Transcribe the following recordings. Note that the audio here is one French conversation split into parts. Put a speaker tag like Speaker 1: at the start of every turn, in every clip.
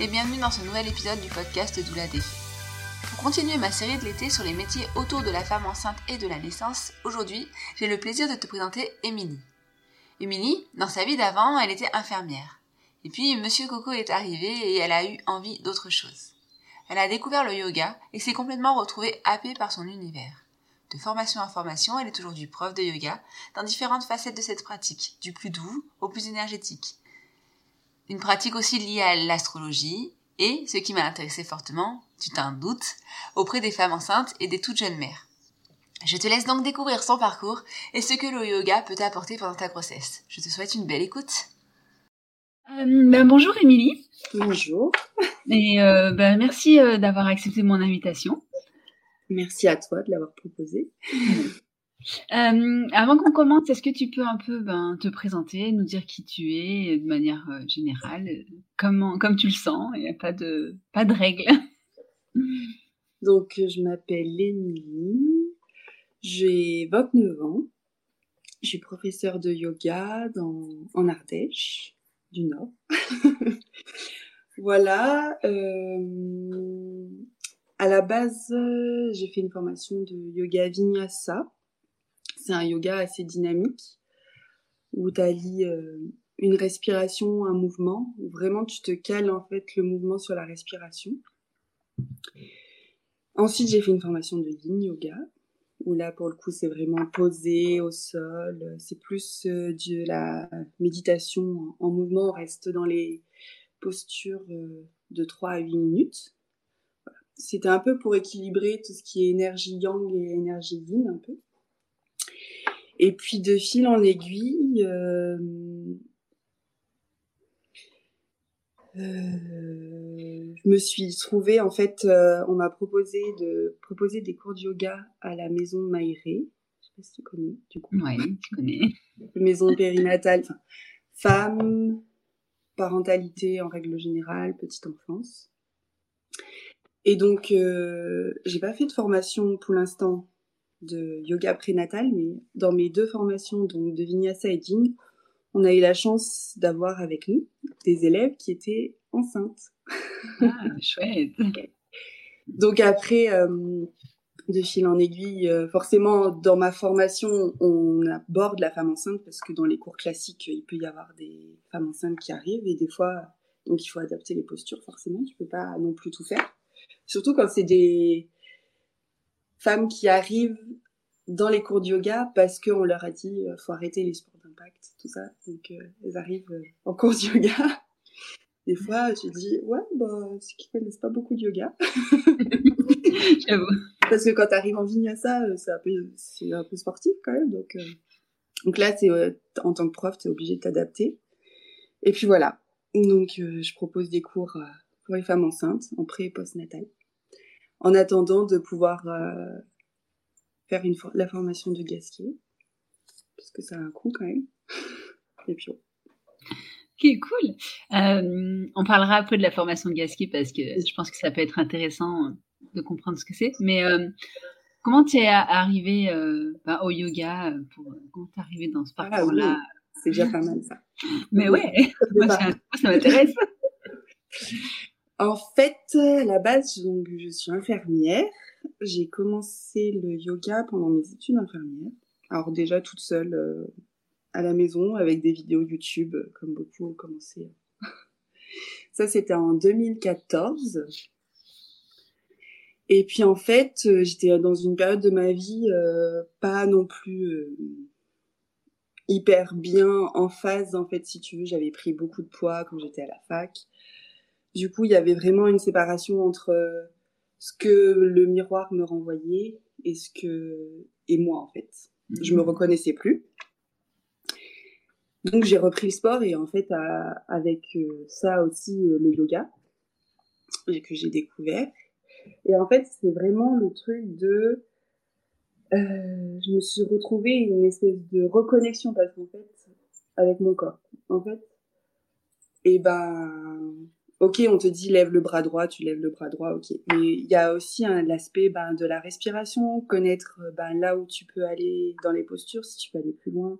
Speaker 1: et bienvenue dans ce nouvel épisode du podcast Doula Défait. Pour continuer ma série de l'été sur les métiers autour de la femme enceinte et de la naissance, aujourd'hui, j'ai le plaisir de te présenter Émilie. Émilie, dans sa vie d'avant, elle était infirmière. Et puis, Monsieur Coco est arrivé et elle a eu envie d'autre chose. Elle a découvert le yoga et s'est complètement retrouvée happée par son univers. De formation en formation, elle est aujourd'hui prof de yoga dans différentes facettes de cette pratique, du plus doux au plus énergétique. Une pratique aussi liée à l'astrologie et, ce qui m'a intéressé fortement, tu t'en doutes, auprès des femmes enceintes et des toutes jeunes mères. Je te laisse donc découvrir son parcours et ce que le yoga peut t'apporter pendant ta grossesse. Je te souhaite une belle écoute.
Speaker 2: Euh, ben, bonjour Émilie.
Speaker 3: Bonjour.
Speaker 2: Et euh, ben, merci euh, d'avoir accepté mon invitation.
Speaker 3: Merci à toi de l'avoir proposé.
Speaker 2: Avant qu'on commence, est-ce que tu peux un peu ben, te présenter, nous dire qui tu es de manière générale, comment, comme tu le sens, il n'y a pas de, pas de règles.
Speaker 3: Donc, je m'appelle Émilie, j'ai 29 ans, je suis professeure de yoga dans, en Ardèche du Nord. voilà. Euh, à la base, j'ai fait une formation de yoga vinyasa. C'est un yoga assez dynamique où tu allies euh, une respiration, un mouvement, vraiment tu te cales en fait le mouvement sur la respiration. Ensuite, j'ai fait une formation de yin yoga, où là, pour le coup, c'est vraiment posé au sol. C'est plus euh, de la méditation en, mouvement. On reste dans les postures euh, de 3 à 8 minutes. C'était un peu pour équilibrer tout ce qui est énergie yang et énergie yin, un peu. Et puis, de fil en aiguille, euh, euh, je me suis trouvée, en fait, euh, on m'a proposé de proposer des cours de yoga à la maison Maïré. Je sais pas si tu connais, du coup.
Speaker 2: Oui, tu connais.
Speaker 3: maison périnatale, enfin, femme, parentalité en règle générale, petite enfance. Et donc, j'ai pas fait de formation pour l'instant de yoga prénatal, mais dans mes deux formations, donc de Vinyasa et Jing, on a eu la chance d'avoir avec nous des élèves qui étaient enceintes.
Speaker 2: Ah, chouette.
Speaker 3: Donc après, euh, de fil en aiguille. Euh, forcément, dans ma formation, on aborde la femme enceinte parce que dans les cours classiques, il peut y avoir des femmes enceintes qui arrivent et des fois, donc il faut adapter les postures. Forcément, tu peux pas non plus tout faire. Surtout quand c'est des femmes qui arrivent dans les cours de yoga parce qu'on leur a dit euh, faut arrêter les sports d'impact, tout ça. Donc euh, elles arrivent en cours de yoga. Des fois, tu dis ouais, bah, ceux qui connaissent pas beaucoup de yoga. J'avoue. Parce que quand tu arrives en vinyasa, euh, c'est un peu, c'est un peu sportif quand même. Donc, euh, donc là, c'est en tant que prof, tu es obligé de t'adapter. Et puis voilà. Donc, euh, je propose des cours pour les femmes enceintes en pré et post-natal. En attendant de pouvoir faire une la formation de gaskier. Parce que ça a un coût quand même. et puis,
Speaker 1: Ok, cool. on parlera un peu de la formation de gaskier parce que je pense que ça peut être intéressant de comprendre ce que c'est. Mais euh, comment tu es arrivé euh, bah, au yoga euh, pour, Comment tu es arrivé dans ce ah parcours-là
Speaker 3: C'est déjà pas mal ça.
Speaker 1: Mais ouais, moi, ça, m'intéresse.
Speaker 3: En fait, à la base, donc, je suis infirmière. J'ai commencé le yoga pendant mes études infirmières. Alors déjà toute seule à la maison avec des vidéos YouTube, comme beaucoup ont commencé. Ça, c'était en 2014. Et puis en fait, euh, j'étais dans une période de ma vie euh, pas non plus euh, hyper bien en phase en fait si tu veux, j'avais pris beaucoup de poids quand j'étais à la fac. Du coup, il y avait vraiment une séparation entre ce que le miroir me renvoyait et ce que et moi en fait. Je me reconnaissais plus. Donc j'ai repris le sport et en fait avec ça aussi le yoga que j'ai découvert et en fait, c'est vraiment le truc de... Euh, je me suis retrouvée une espèce de reconnexion parce qu'en fait, avec mon corps, en fait, et eh ben, ok, on te dit lève le bras droit, tu lèves le bras droit, ok. Mais il y a aussi l'aspect ben, de la respiration, connaître ben, là où tu peux aller dans les postures, si tu peux aller plus loin,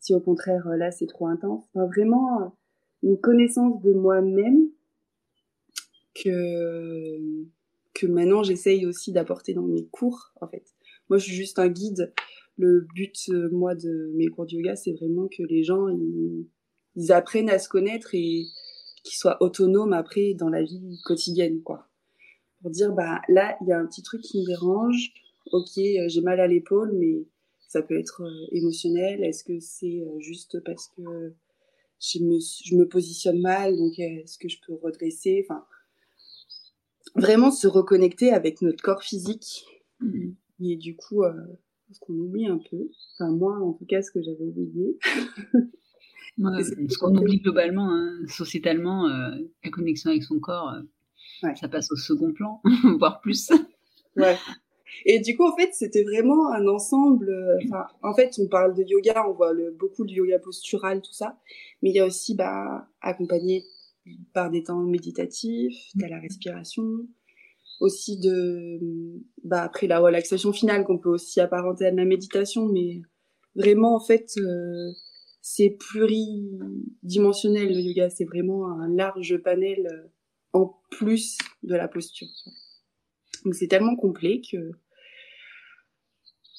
Speaker 3: si au contraire là c'est trop intense. Enfin, vraiment une connaissance de moi-même que que maintenant j'essaye aussi d'apporter dans mes cours en fait. Moi je suis juste un guide. Le but euh, moi de mes cours de yoga c'est vraiment que les gens ils, apprennent à se connaître et qu'ils soient autonomes après dans la vie quotidienne quoi. Pour dire bah là il y a un petit truc qui me dérange. Ok euh, j'ai mal à l'épaule mais ça peut être euh, émotionnel. Est-ce que c'est juste parce que je me, je me positionne mal donc est-ce que je peux redresser? Enfin vraiment se reconnecter avec notre corps physique. Mm-hmm. Et du coup, euh, ce qu'on oublie un peu. Enfin, moi, en tout cas, ce que j'avais oublié.
Speaker 1: ce qu'on oublie globalement, hein, sociétalement, euh, la connexion avec son corps, euh, ça passe au second plan, voire plus.
Speaker 3: ouais. Et du coup, en fait, c'était vraiment un ensemble. Enfin, en fait, on parle de yoga, on voit le, beaucoup de yoga postural, tout ça, mais il y a aussi bah, accompagner par des temps méditatifs, de la respiration, aussi de, bah, après la relaxation finale qu'on peut aussi apparenter à de la méditation, mais vraiment en fait euh, c'est pluridimensionnel le yoga, c'est vraiment un large panel euh, en plus de la posture. Donc c'est tellement complet que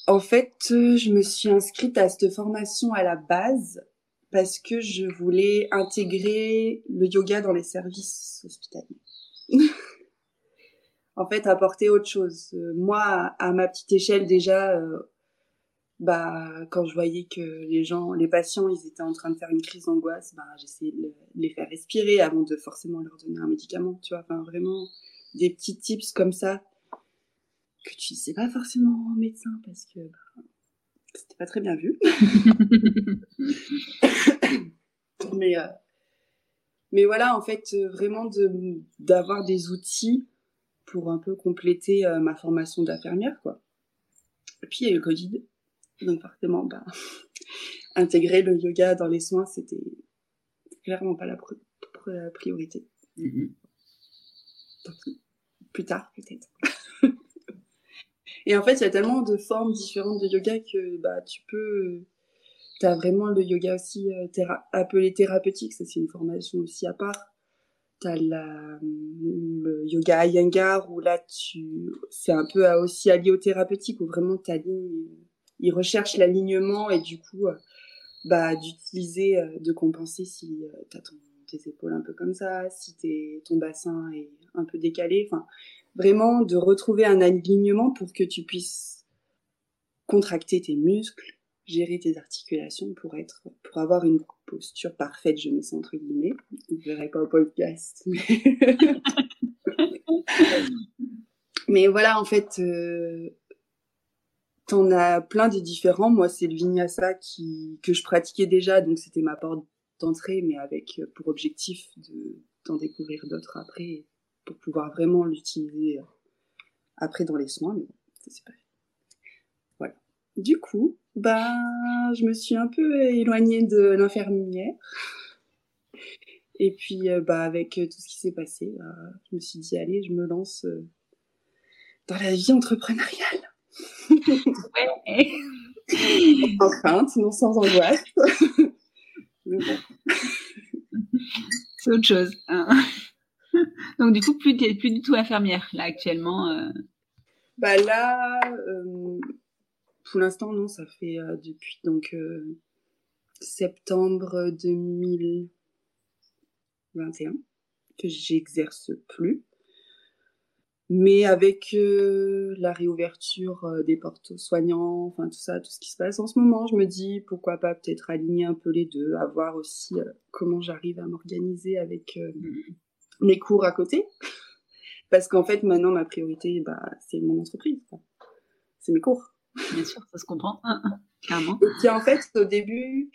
Speaker 3: en fait, je me suis inscrite à cette formation à la base parce que je voulais intégrer le yoga dans les services hospitaliers. en fait, apporter autre chose. Euh, moi, à ma petite échelle déjà, euh, bah quand je voyais que les gens, les patients, ils étaient en train de faire une crise d'angoisse, bah j'essayais de les faire respirer avant de forcément leur donner un médicament, tu vois. Enfin, vraiment des petits tips comme ça que tu sais pas forcément au médecin parce que bah, c'était pas très bien vu. mais, euh, mais voilà, en fait, vraiment d'avoir des outils pour un peu compléter euh, ma formation d'infirmière, quoi. Et puis, il y a eu le Covid. Donc, forcément, bah, intégrer le yoga dans les soins, c'était clairement pas la, priorité. Mm-hmm. plus tard, peut-être. Et en fait, il y a tellement de formes différentes de yoga que bah, tu peux. Tu as vraiment le yoga aussi euh, appelé thérapeutique, ça c'est une formation aussi à part. T'as la, le yoga Iyengar où là, tu, c'est un peu aussi allié au thérapeutique où vraiment t'alignes, il recherche l'alignement et du coup, bah, d'utiliser, de compenser si t'as ton, tes épaules un peu comme ça, si t'es, ton bassin est un peu décalé. Enfin, vraiment de retrouver un alignement pour que tu puisses contracter tes muscles, gérer tes articulations pour être, pour avoir une posture parfaite, je mets ça entre guillemets. Vous ne verrez pas au podcast. Mais, voilà, en fait, euh, t'en as plein de différents. Moi, c'est le vinyasa qui, que je pratiquais déjà, donc c'était ma porte d'entrée, mais avec euh, pour objectif de, d'en découvrir d'autres après pour pouvoir vraiment l'utiliser euh, après dans les soins, mais ça c'est pas Voilà. Du coup, bah, je me suis un peu éloignée de l'infirmière. Et puis, euh, bah, avec tout ce qui s'est passé, je me suis dit, allez, je me lance dans la vie entrepreneuriale. Ouais. sans crainte, non sans angoisse.
Speaker 1: C'est autre chose. Hein. Donc du coup, plus, plus du tout infirmière là actuellement. Euh.
Speaker 3: Bah là, euh, pour l'instant non, ça fait euh, depuis donc septembre 2021 que j'exerce plus. Mais avec la réouverture des portes soignants, enfin tout ça, tout ce qui se passe en ce moment, je me dis pourquoi pas peut-être aligner un peu les deux, à voir aussi comment j'arrive à m'organiser avec mmh mes cours à côté. Parce qu'en fait, maintenant, ma priorité, bah, c'est mon entreprise. C'est mes cours.
Speaker 1: Bien sûr, ça se comprend. Clairement.
Speaker 3: Et puis, en fait, au début,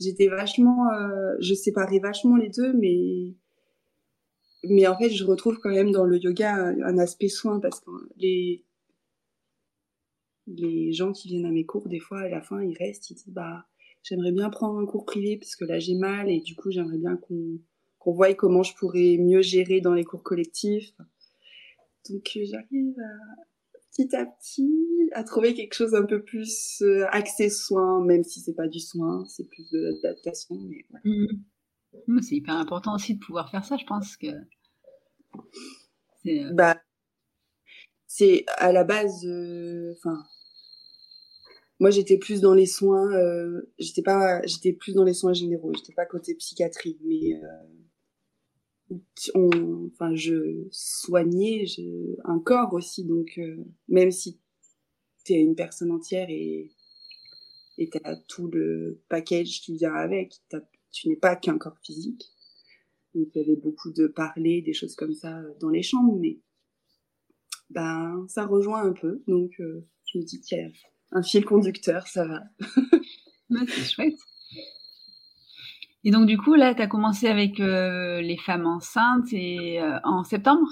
Speaker 3: j'étais vachement, euh, je séparais vachement les deux, mais, mais en fait, je retrouve quand même dans le yoga un, aspect soin parce que les, les gens qui viennent à mes cours, des fois, à la fin, ils restent, ils disent, bah, j'aimerais bien prendre un cours privé parce que là, j'ai mal et du coup, j'aimerais bien qu'on, qu'on voie comment je pourrais mieux gérer dans les cours collectifs. Donc euh, j'arrive petit à petit à trouver quelque chose un peu plus euh, axé soin, même si c'est pas du soin, c'est plus de l'adaptation.
Speaker 1: Mmh. C'est hyper important aussi de pouvoir faire ça, je pense que.
Speaker 3: C'est, euh, bah, à la base, enfin, moi j'étais plus dans les soins, j'étais pas, j'étais plus dans les soins généraux, j'étais pas côté psychiatrie, mais enfin, je soignais un corps aussi, donc euh, même si tu es une personne entière et et tu as tout le package qui vient avec, tu n'es pas qu'un corps physique. Donc il y avait beaucoup de parler, des choses comme ça dans les chambres, mais ben ça rejoint un peu, donc euh, je me dis qu'il y a un fil conducteur, ça va.
Speaker 1: c'est chouette. Et donc, du coup, là, tu as commencé avec euh, les femmes enceintes et, euh, en septembre?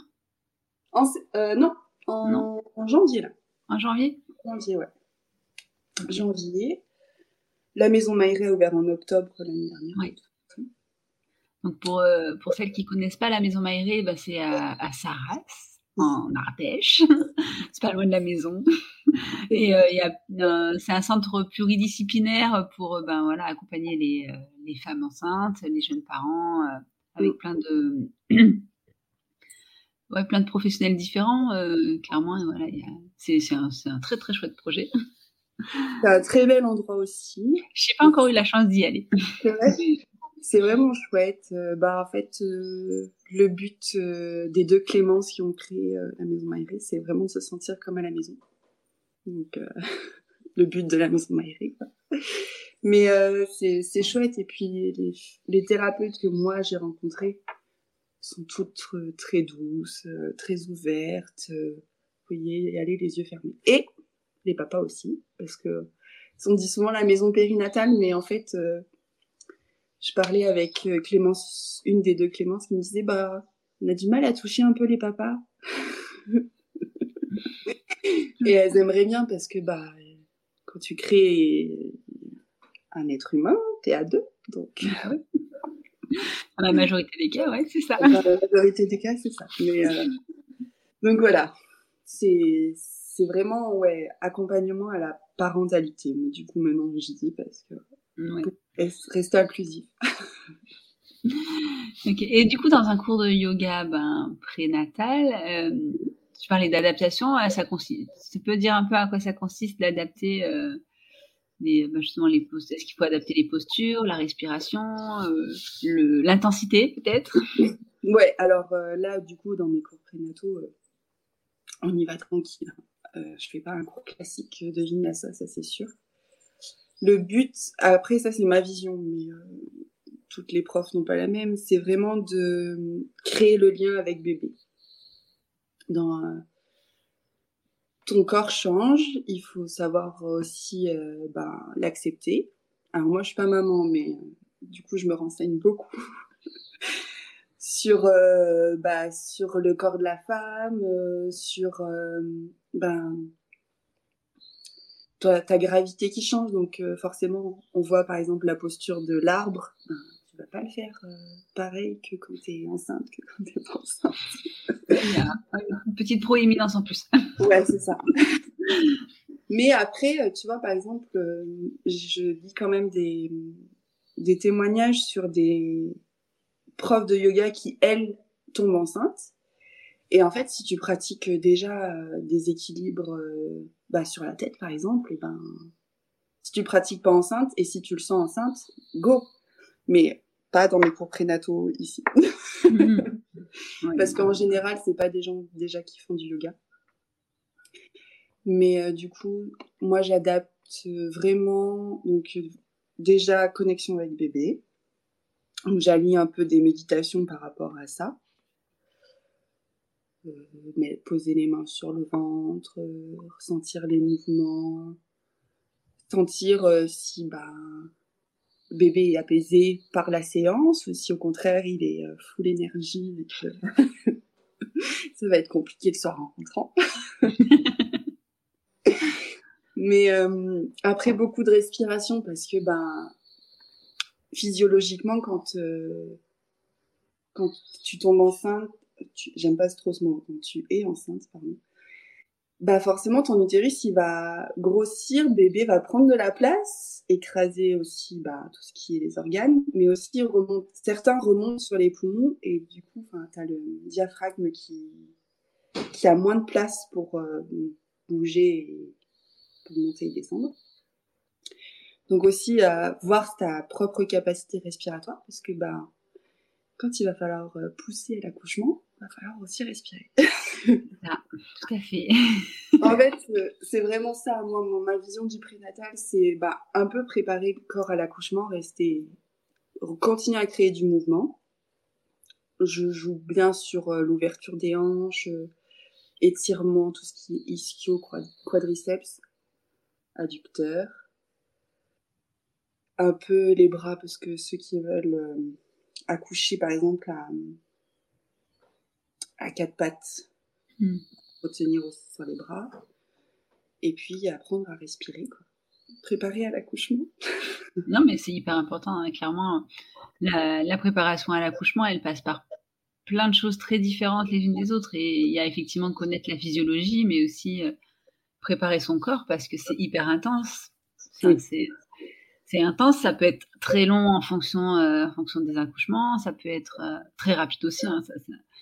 Speaker 3: En, euh, non, en, en, janvier, là.
Speaker 1: En janvier?
Speaker 3: Janvier, ouais. Janvier. La maison Maïré a ouvert en octobre l'année dernière.
Speaker 1: Donc, pour, pour celles qui connaissent pas la maison Maïré, bah, c'est à, à Sarras en Ardèche. c'est pas loin de la maison. Et euh, c'est un centre pluridisciplinaire pour euh, ben, voilà, accompagner les, euh, les femmes enceintes, les jeunes parents, avec plein de, ouais, plein de professionnels différents. clairement, voilà, c'est un, un très très chouette projet.
Speaker 3: C'est un très bel endroit aussi.
Speaker 1: Je n'ai pas encore eu la chance d'y aller.
Speaker 3: C'est vraiment chouette. bah, en fait, le but des deux Clémences qui ont créé la Maison Maïré, c'est vraiment de se sentir comme à la maison. Donc, euh, le but de la maison Maïri. Mais euh, c'est chouette. Et puis, les, les thérapeutes que moi j'ai rencontrés sont toutes très douces, euh, très ouvertes. Vous voyez, aller les yeux fermés. Et les papas aussi, parce que on dit souvent la maison périnatale, mais en fait, je parlais avec Clémence, une des deux Clémence, qui me disait, bah, on a du mal à toucher un peu les papas. Et elles aimeraient bien parce que bah, quand tu crées un être humain, t'es à deux. Donc,
Speaker 1: ah Dans la majorité des cas, ouais, c'est ça.
Speaker 3: Dans la majorité des cas, c'est ça. Mais, euh, donc voilà, c'est c'est vraiment ouais accompagnement à la parentalité. Mais du coup maintenant je dis parce que rester inclusif.
Speaker 1: Et du coup, dans un cours de yoga ben, prénatal, euh, tu parlais d'adaptation. Euh, ça consiste. Tu peux dire un peu à quoi ça consiste d'adapter euh, les, ben, justement les postures. Est-ce qu'il faut adapter les postures, la respiration, l'intensité peut-être?
Speaker 3: Ouais. Alors là, du coup, dans mes cours prénataux, on y va tranquille. Je fais pas un cours classique de vinyasa, ça c'est sûr. Le but, après ça c'est ma vision, mais toutes les profs n'ont pas la même, c'est vraiment de créer le lien avec bébé. Dans, euh, ton corps change, il faut savoir aussi euh, ben, l'accepter. Alors moi, je suis pas maman, mais euh, du coup, je me renseigne beaucoup sur bah, sur le corps de la femme, sur ben ta, ta, gravité qui change. Donc forcément, on voit par exemple la posture de l'arbre. Ben, vas pas le faire euh, pareil que quand tu es enceinte, que quand tu pas enceinte.
Speaker 1: Il y a une petite proéminence en plus.
Speaker 3: ouais, c'est ça. Mais après, euh, tu vois, par exemple, euh, je lis quand même des, des témoignages sur des profs de yoga qui, elles, tombent enceintes. Et en fait, si tu pratiques déjà des équilibres bah, sur la tête, par exemple, et ben, si tu pratiques pas enceinte et si tu le sens enceinte, go. Mais pas dans mes cours prénataux ici. Mhm. Parce qu'en général, c'est pas des gens déjà qui font du yoga. Mais euh, du coup, moi, j'adapte vraiment, donc déjà connexion avec bébé. Donc, j'allie un peu des méditations par rapport à ça. Euh, mais poser les mains sur le ventre, euh, ressentir les mouvements, sentir si bah bébé est apaisé par la séance ou si au contraire il est euh, full énergie et que ça va être compliqué le soir rencontrant. Mais euh, après beaucoup de respiration parce que ben physiologiquement quand euh, quand tu tombes enceinte, j'aime pas trop ce mot, quand tu es enceinte pardon, bah forcément ton utérus il va grossir, bébé va prendre de la place, écraser aussi bah, tout ce qui est les organes, mais aussi certains remontent sur les poumons et du coup tu as le diaphragme qui, qui a moins de place pour euh, bouger et pour monter et descendre. Donc aussi euh, voir ta propre capacité respiratoire parce que bah quand il va falloir euh, pousser l'accouchement, va falloir aussi respirer.
Speaker 1: ah, tout à fait.
Speaker 3: en fait, euh, c'est vraiment ça. Moi, ma vision du prénatal, c'est bah, un peu préparer le corps à l'accouchement, rester, continuer à créer du mouvement. Je joue bien sur euh, l'ouverture des hanches, étirement, tout ce qui est ischio, quadriceps, adducteur. Un peu les bras, parce que ceux qui veulent accoucher par exemple à, à quatre pattes, mm. retenir sur les bras, et puis apprendre à respirer, quoi. préparer à l'accouchement.
Speaker 1: non, mais c'est hyper important, hein. clairement. La, préparation à l'accouchement, elle passe par plein de choses très différentes les unes des autres, et il y a effectivement connaître la physiologie, mais aussi euh, préparer son corps parce que c'est hyper intense. C'est c'est intense, ça peut être très long en fonction, euh, en fonction des accouchements, ça peut être euh, très rapide aussi. Hein, ça,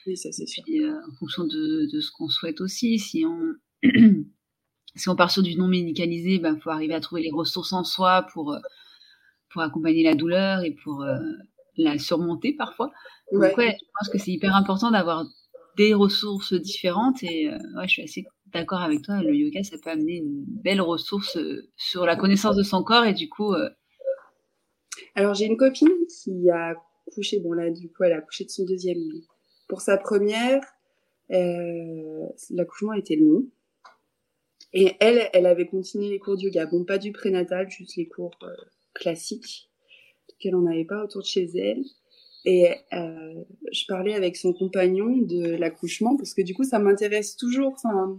Speaker 3: oui, ça c'est sûr.
Speaker 1: Euh, en fonction de, de ce qu'on souhaite aussi. Si on, si on part sur du non médicalisé, il ben, faut arriver à trouver les ressources en soi pour, pour accompagner la douleur et pour la surmonter parfois. Donc, ouais, je pense que c'est hyper important d'avoir des ressources différentes et ouais, je suis assez d'accord avec toi, le yoga, ça peut amener une belle ressource sur la connaissance de son corps et du coup,
Speaker 3: alors j'ai une copine qui a couché, bon là du coup elle a couché de son deuxième. Pour sa première, euh, l'accouchement était long. Et elle, elle avait continué les cours de yoga. Bon, pas du prénatal, juste les cours euh, classiques, qu'elle n'en avait pas autour de chez elle. Et euh, je parlais avec son compagnon de l'accouchement, parce que du coup, ça m'intéresse toujours. Enfin,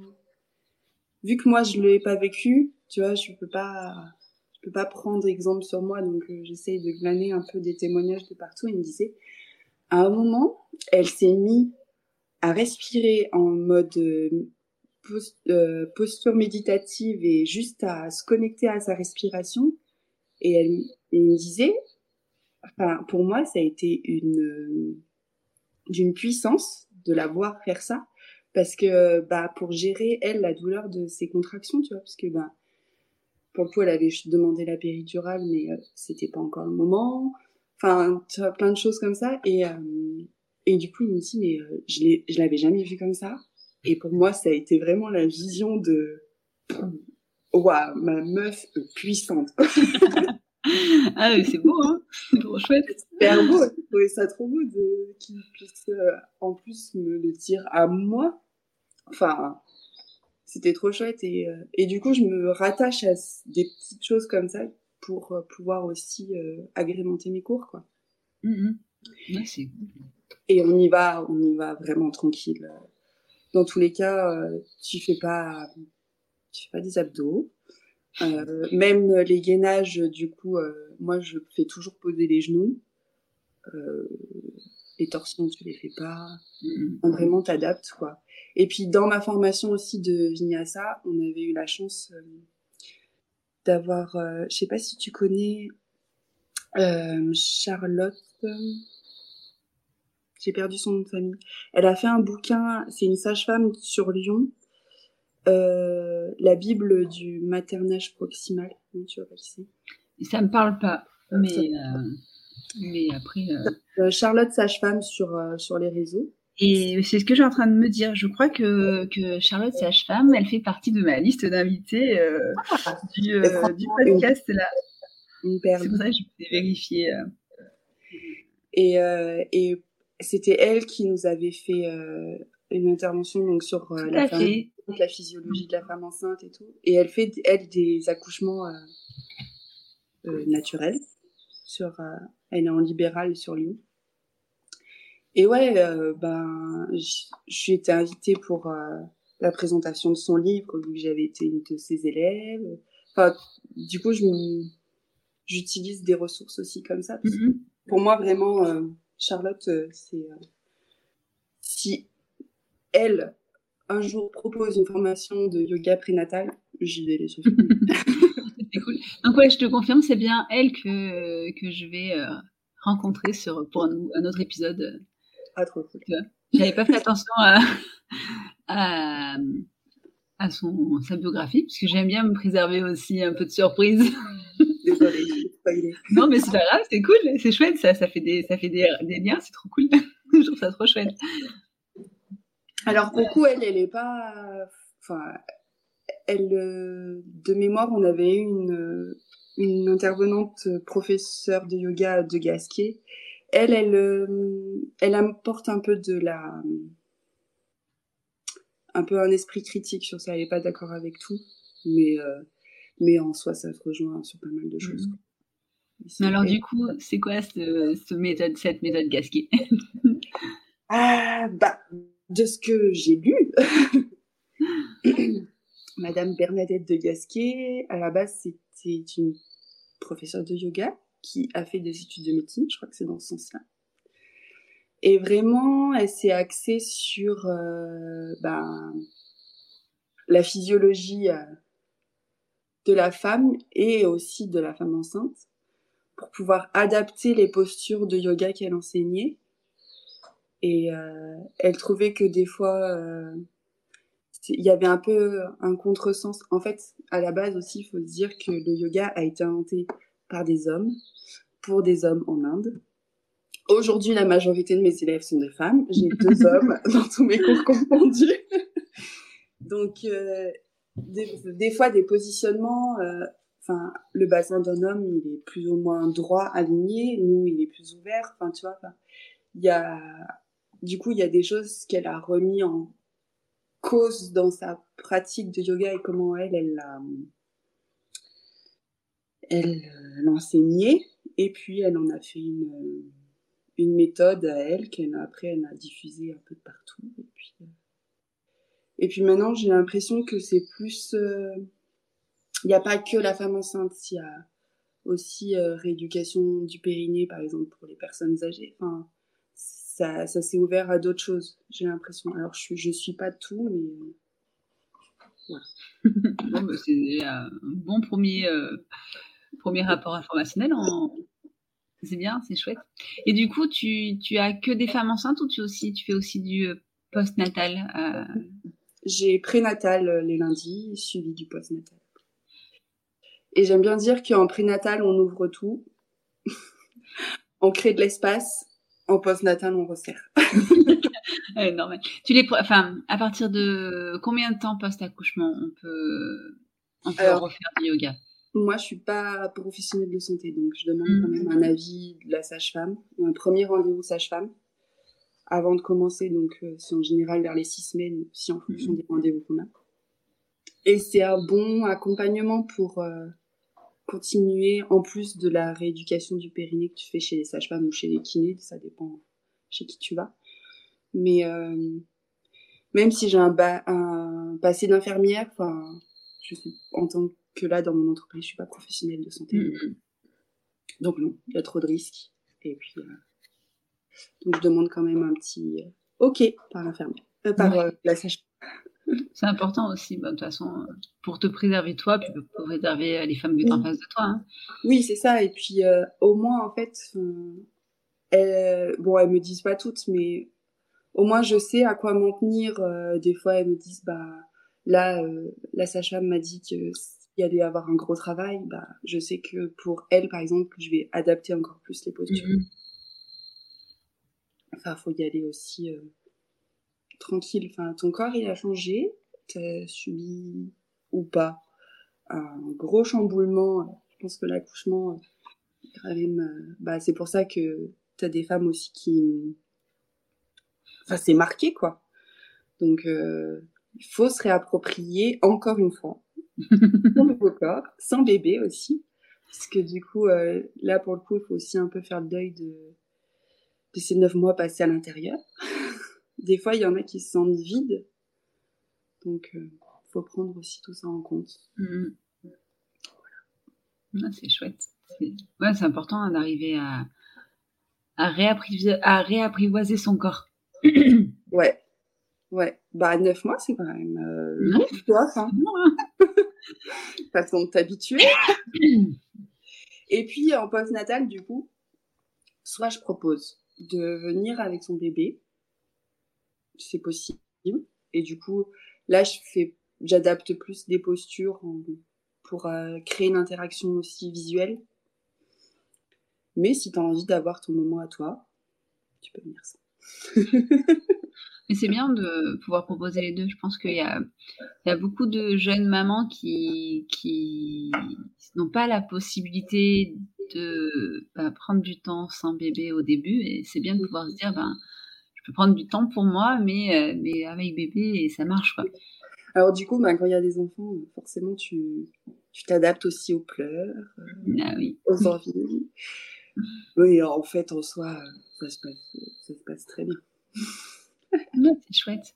Speaker 3: vu que moi, je ne l'ai pas vécu, tu vois, je peux pas je peux pas prendre exemple sur moi, donc euh, j'essaye de glaner un peu des témoignages de partout. Il me disait, à un moment, elle s'est mise à respirer en mode euh, euh, posture méditative et juste à se connecter à sa respiration. Et elle, me disait, enfin, pour moi, ça a été une d'une puissance de la voir faire ça, parce que bah pour gérer elle la douleur de ses contractions, tu vois, parce que bah pour le coup, elle avait demandé la péridurale, mais euh, c'était pas encore le moment. Enfin, tu vois, plein de choses comme ça. Et, euh, et du coup, il me dit, mais euh, je, je l'avais jamais vu comme ça. Et pour moi, ça a été vraiment la vision de waouh, ma meuf puissante.
Speaker 1: ah oui, c'est beau, hein C'est trop chouette.
Speaker 3: Super beau. Trouvais ça trop beau de qu'il puisse en plus me le dire à moi. Enfin, c'était trop chouette et, euh, et du coup je me rattache à des petites choses comme ça pour euh, pouvoir aussi euh, agrémenter mes cours quoi.
Speaker 1: Mmh
Speaker 3: et on y va, on y va vraiment tranquille. Dans tous les cas, tu fais pas, tu fais pas des abdos. même les gainages, du coup, moi je fais toujours poser les genoux. les torsions, tu les fais pas. Mmh vraiment, t'adaptes quoi. Et puis dans ma formation aussi de Vinyasa, on avait eu la chance euh, d'avoir, euh, je sais pas si tu connais euh, Charlotte, j'ai perdu son nom de famille. Elle a fait un bouquin, c'est une sage-femme sur Lyon, la Bible du maternage proximal. Tu vois
Speaker 1: c'est Ça me parle pas, mais mais après.
Speaker 3: Charlotte sage-femme sur sur les réseaux.
Speaker 1: Et c'est ce que j'ai en train de me dire. Je crois que, que Charlotte Sage-Femme, elle fait partie de ma liste d'invités euh, ah, du, euh, du, podcast là. C'est pour ça que je vais vérifier. Euh.
Speaker 3: Et, et c'était elle qui nous avait fait une intervention donc sur la, femme, la physiologie de la femme enceinte et tout. Et elle fait elle des accouchements naturels. Sur, elle est en libéral sur Lyon. Et ouais, euh, ben, j'ai été invitée pour euh, la présentation de son livre, vu que j'avais été une de ses élèves. Enfin, du coup, je j'utilise des ressources aussi comme ça. Mm-hmm. Pour moi, vraiment, euh, Charlotte, c'est si elle un jour propose une formation de yoga prénatal, j'y vais les
Speaker 1: c'est cool. Donc ouais, je te confirme, c'est bien elle que que je vais rencontrer sur pour un, un autre épisode j'avais pas fait attention à, à, son, sa biographie, puisque j'aime bien me préserver aussi un peu de surprise.
Speaker 3: Désolée,
Speaker 1: Non, mais c'est pas grave, c'est cool, c'est chouette, ça, ça fait des, ça fait des, des liens, c'est trop cool. Je trouve ça trop chouette.
Speaker 3: Alors, beaucoup, elle, elle est pas, enfin, elle, euh, de mémoire, on avait une, une intervenante professeure de yoga de Gasquet elle, elle, euh, elle apporte un peu de la, un peu un esprit critique sur ça. Elle n'est pas d'accord avec tout, mais, euh, mais en soi, ça se rejoint sur pas mal de choses.
Speaker 1: Mmh. Alors du coup, c'est quoi ce, méthode, cette méthode Gasquet
Speaker 3: Ah bah, de ce que j'ai lu, Madame Bernadette de Gasquet, à la base, c'était une professeure de yoga qui a fait des études de médecine, je crois que c'est dans ce sens-là. Et vraiment, elle s'est axée sur euh, ben, la physiologie euh, de la femme et aussi de la femme enceinte pour pouvoir adapter les postures de yoga qu'elle enseignait. Et euh, elle trouvait que des fois, il y avait un peu un contresens. En fait, à la base aussi, il faut se dire que le yoga a été inventé par des hommes, pour des hommes en Inde. Aujourd'hui, la majorité de mes élèves sont des femmes. J'ai deux hommes dans tous mes cours confondus. Donc, euh, des, fois, des positionnements, euh, enfin, le bassin d'un homme, il est plus ou moins droit, aligné. Nous, il est plus ouvert. Enfin, tu vois, il y a, du coup, il y a des choses qu'elle a remis en cause dans sa pratique de yoga et comment elle, elle l'a, elle euh, l'enseignait et puis elle en a fait une, euh, méthode à elle qu'elle elle a diffusée un peu partout et puis euh, et puis maintenant j'ai l'impression que c'est plus il n'y a pas que la femme enceinte il y a aussi rééducation du périnée par exemple pour les personnes âgées enfin ça, s'est ouvert à d'autres choses j'ai l'impression alors je je suis pas tout mais
Speaker 1: voilà. bon, bah, c'est un bon premier premier rapport informationnel en, C'est bien, c'est chouette. Et du coup, tu, tu as que des femmes enceintes ou tu, aussi, tu fais aussi du euh, post-natal euh?
Speaker 3: J'ai prénatal euh, les lundis, suivi du post-natal. Et j'aime bien dire qu'en prénatal, on ouvre tout. on crée de l'espace. En post-natal, on resserre.
Speaker 1: normal. Tu les, enfin, à partir de combien de temps post-accouchement on peut, on peut refaire du yoga?
Speaker 3: Moi, je suis pas professionnelle de santé, donc je demande quand même un avis de la sage-femme, un premier rendez-vous sage-femme avant de commencer. Donc, euh, c'est en général vers les six semaines, si en fonction des rendez-vous qu'on a. Et c'est un bon accompagnement pour euh, continuer, en plus de la rééducation du périnée que tu fais chez les sages-femmes ou chez les kinés, ça dépend chez qui tu vas. Mais euh, même si j'ai un, un passé d'infirmière, enfin, je suis en tant que là, dans mon entreprise, je suis pas professionnelle de santé. Mm-hmm. Donc non, il y a trop de risques. Et puis, euh, donc je demande quand même un petit euh, OK par l'infirmière, euh, par la sage
Speaker 1: c'est important aussi, bah, de toute façon, pour te préserver toi, puis pour préserver les femmes qui sont en face de toi. Hein.
Speaker 3: Oui, c'est ça. Et puis, au moins, en fait, elles, bon, elles me disent pas toutes, mais au moins, je sais à quoi m'en tenir. des fois, elles me disent, bah, là, la sage-femme m'a dit que y allait avoir un gros travail, bah, je sais que pour elle, par exemple, je vais adapter encore plus les postures. Enfin, mhm. Enfin, faut y aller aussi euh, tranquille. Enfin, ton corps, il a changé. as subi ou pas un gros chamboulement. Je pense que l'accouchement, euh, bah, c'est pour ça que tu as des femmes aussi qui, enfin, c'est marqué, quoi. Donc, euh, il faut se réapproprier encore une fois son nouveau corps, sans bébé aussi. Parce que du coup, euh, là, pour le coup, il faut aussi un peu faire le deuil de, de ces neuf mois passés à l'intérieur. Des fois, il y en a qui se sentent vides. Donc, il euh, faut prendre aussi tout ça en compte.
Speaker 1: Mmh. Ah, c'est chouette. Ouais, c'est important hein, d'arriver à, à, à réapprivoiser son corps.
Speaker 3: ouais. Ouais. Bah, neuf mois, c'est quand même euh, long, tu vois. Hein. façon de t'habituer. Et puis en post-natal, du coup, soit je propose de venir avec son bébé, c'est possible. Et du coup, là, je fais, j'adapte plus des postures pour euh, créer une interaction aussi visuelle. Mais si tu as envie d'avoir ton moment à toi, tu peux venir ça.
Speaker 1: Mais c'est bien de pouvoir proposer les deux. Je pense qu'il y a, il y a beaucoup de jeunes mamans qui, qui n'ont pas la possibilité de bah, prendre du temps sans bébé au début. Et c'est bien de pouvoir se dire, ben, je peux prendre du temps pour moi, mais, euh, mais avec bébé, et ça marche. Quoi.
Speaker 3: Alors du coup, ben, quand il y a des enfants, forcément, tu, tu t'adaptes aussi aux pleurs,
Speaker 1: ah oui.
Speaker 3: aux envies. Oui, en fait, en soi, ça se passe, ça se passe très bien
Speaker 1: c'est chouette.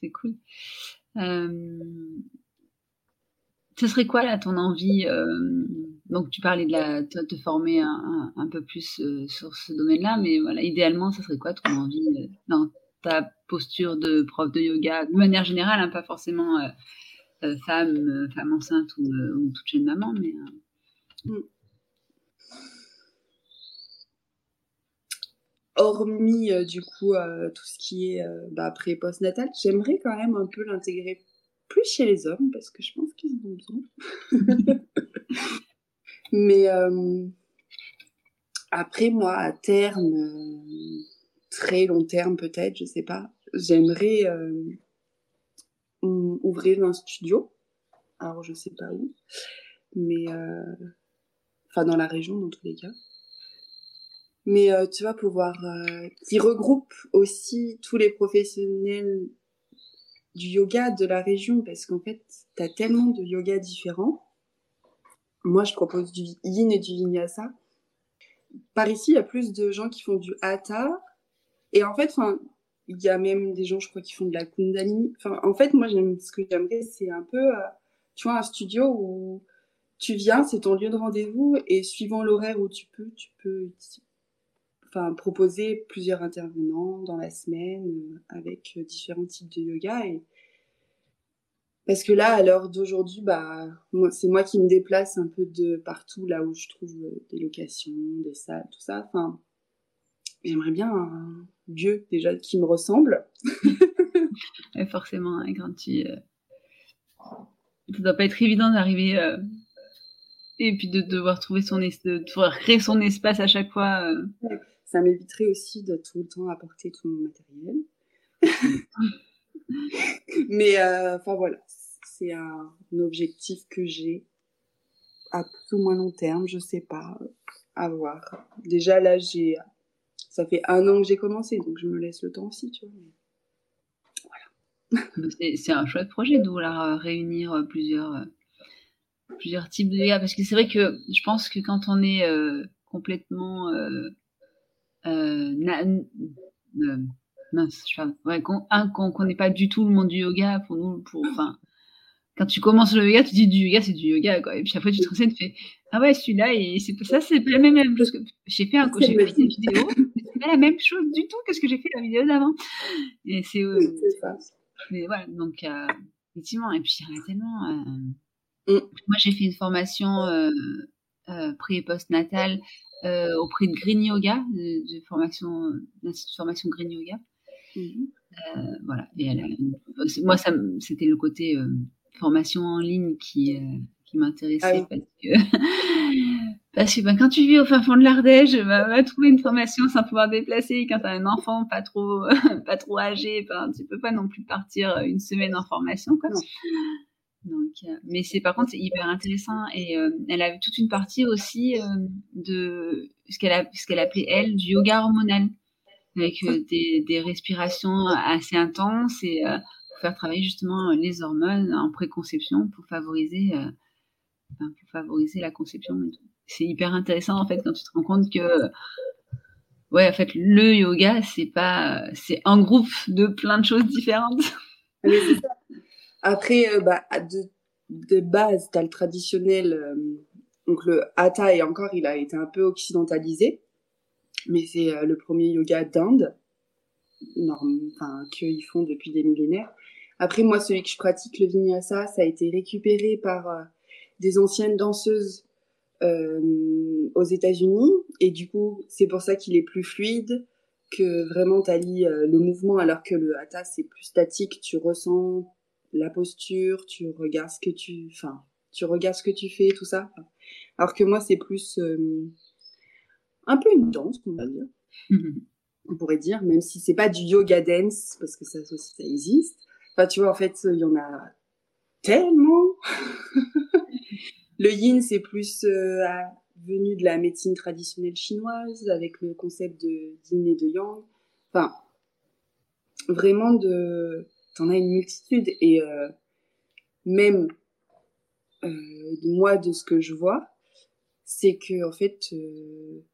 Speaker 1: C'est cool. Euh, ce serait quoi là ton envie euh, Donc tu parlais de la, te, te former un, peu plus euh, sur ce domaine-là, mais voilà, idéalement, ce serait quoi ton envie dans ta posture de prof de yoga, de manière générale, hein, pas forcément femme, femme enceinte ou, toute jeune maman, mais mm
Speaker 3: hormis euh, du coup euh, tout ce qui est euh, bah, pré post-natal, j'aimerais quand même un peu l'intégrer plus chez les hommes parce que je pense qu'ils en ont besoin. Mais après, moi, à terme, très long terme peut-être, je sais pas, j'aimerais ouvrir un studio. Alors, je sais pas où, mais enfin dans la région dans tous les cas mais euh, tu vas pouvoir euh, qui regroupe aussi tous les professionnels du yoga de la région parce qu'en fait tu as tellement de yoga différents. Moi je propose du yin et du vinyasa. Par ici il y a plus de gens qui font du hatha. Et en fait il y a même des gens je crois qui font de la kundalini. En fait moi j'aime ce que j'aimerais c'est un peu euh, tu vois un studio où tu viens, c'est ton lieu de rendez-vous et suivant l'horaire où tu peux, tu peux enfin, proposer plusieurs intervenants dans la semaine euh, avec euh, différents types de yoga. Et Parce que là, à l'heure d'aujourd'hui, bah, c'est moi qui me déplace un peu de partout là où je trouve des locations, des salles, tout ça. Enfin, j'aimerais bien un lieu déjà qui me ressemble.
Speaker 1: forcément, un grand tu. Euh... Ça doit pas être évident d'arriver euh, et puis de devoir trouver son de devoir créer son espace à chaque fois. Euh.
Speaker 3: Ça m'éviterait aussi de tout le temps apporter tout mon matériel. Mais euh, enfin voilà, c'est un, objectif que j'ai à plus ou moins long terme, je sais pas, à voir. Déjà là, j'ai, ça fait un an que j'ai commencé, donc je me laisse le temps aussi, tu vois.
Speaker 1: Voilà. C'est un chouette projet de vouloir euh, réunir euh, plusieurs plusieurs types de yoga parce que c'est vrai que je pense que quand on est complètement euh, mince, je ouais, qu'on un qu'on connaît pas du tout le monde du yoga pour nous, pour enfin. Quand tu commences le yoga, tu dis du yoga, c'est du yoga, quoi. Et puis après, tu te renseignes, tu fais, ah ouais, celui-là, et c'est ça, c'est pas la même chose que, j'ai fait un, j'ai fait une vidéo, c'est pas la même chose du tout que ce que j'ai fait la vidéo d'avant. Et c'est, euh, mais voilà, donc, euh, effectivement, et puis il y en a tellement, euh, mm. moi, j'ai fait une formation, euh, euh, pré et post-natal, euh, auprès de Green Yoga, de, de formation, l'institut de formation Green Yoga. Mhm. Euh, voilà. Et elle moi, c'était le côté euh, formation en ligne qui, qui m'intéressait ah parce que parce que ben, quand tu vis au fin fond de l'Ardèche, bah, va trouver une formation sans pouvoir déplacer. Quand tu as un enfant pas trop pas trop âgé, ben, tu peux pas non plus partir une semaine en formation. Quoi. Donc, mais c'est par contre c'est hyper intéressant et elle a toute une partie aussi de ce qu'elle ce qu'elle appelait elle du yoga hormonal avec euh, des, des, respirations assez intenses et euh, pour faire travailler justement les hormones en préconception pour favoriser, euh, pour favoriser la conception. C'est hyper intéressant en fait quand tu te rends compte que ouais en fait le yoga c'est pas c'est un groupe de plein de choses différentes.
Speaker 3: Après bah, de, de base tu as le traditionnel donc le hatha et encore il a été un peu occidentalisé mais c'est euh, le premier yoga d'Inde, enfin, qu'ils font depuis des millénaires. Après, moi, celui que je pratique, le vinyasa, ça a été récupéré par euh, des anciennes danseuses euh, aux États-Unis, et du coup, c'est pour ça qu'il est plus fluide, que vraiment tu allies euh, le mouvement, alors que le hatha, c'est plus statique, tu ressens la posture, tu regardes ce que tu, enfin, tu regardes ce que tu fais, tout ça. Alors que moi, c'est plus un peu une danse, on va dire. Mhm. On pourrait dire, même si c'est pas du yoga dance, parce que ça aussi, ça existe. Enfin, tu vois, en fait, il y en a tellement. le yin, c'est plus euh, venu de la médecine traditionnelle chinoise, avec le concept de yin et de yang. Enfin, vraiment de, t'en as une multitude et euh, même euh, moi de ce que je vois, c'est que en fait, euh,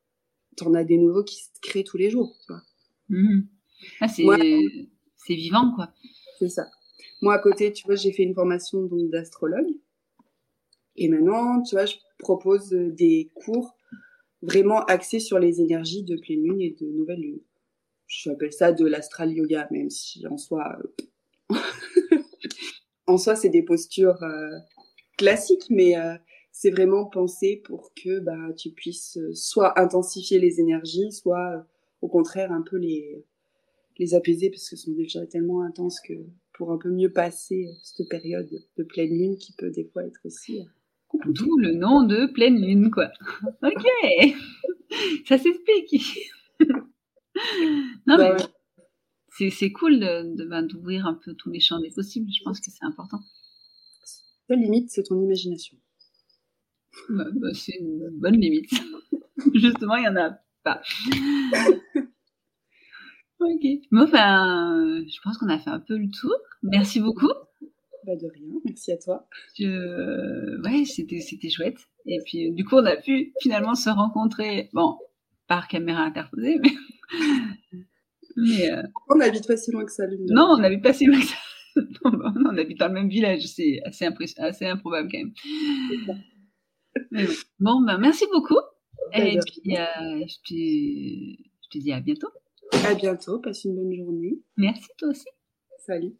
Speaker 3: t'en as des nouveaux qui se créent tous les jours. Tu vois.
Speaker 1: Mhm. Ah, c'est, c'est vivant, quoi.
Speaker 3: C'est ça. Moi, à côté, tu vois, j'ai fait une formation donc d'astrologue. Et maintenant, tu vois, je propose des cours vraiment axés sur les énergies de pleine lune et de nouvelle lune. J'appelle ça de l'astral yoga, même si en soi, en soi, c'est des postures euh, classiques, mais euh, c'est vraiment pensé pour que bah, tu puisses euh, soit intensifier les énergies, soit au contraire un peu les, les apaiser parce que ce sont déjà tellement intenses que pour un peu mieux passer cette période de pleine lune qui peut des fois être aussi
Speaker 1: D'où le nom de pleine lune, quoi. ok, ça s'explique. non bah mais c'est cool de, ben, d'ouvrir un peu tous les champs des possibles. Je pense que c'est important.
Speaker 3: La limite, c'est ton imagination.
Speaker 1: Bah, bah, c'est une bonne limite. Justement, il n'y en a pas. ok. Bon, enfin, je pense qu'on a fait un peu le tour. Merci beaucoup.
Speaker 3: Bah de rien, merci à toi.
Speaker 1: Je... Ouais, c'était, c'était chouette. Et puis, du coup, on a pu finalement se rencontrer, bon, par caméra interposée, mais.
Speaker 3: Mais euh, On habite pas si loin que ça, l'une
Speaker 1: Non, on n'habite pas si loin que ça. on habite dans le même village, c'est assez, assez improbable quand même. Bon, ben, merci beaucoup. Et puis, euh, je, te, je te dis à bientôt.
Speaker 3: À bientôt, passe une bonne journée.
Speaker 1: Merci, toi aussi.
Speaker 3: Salut.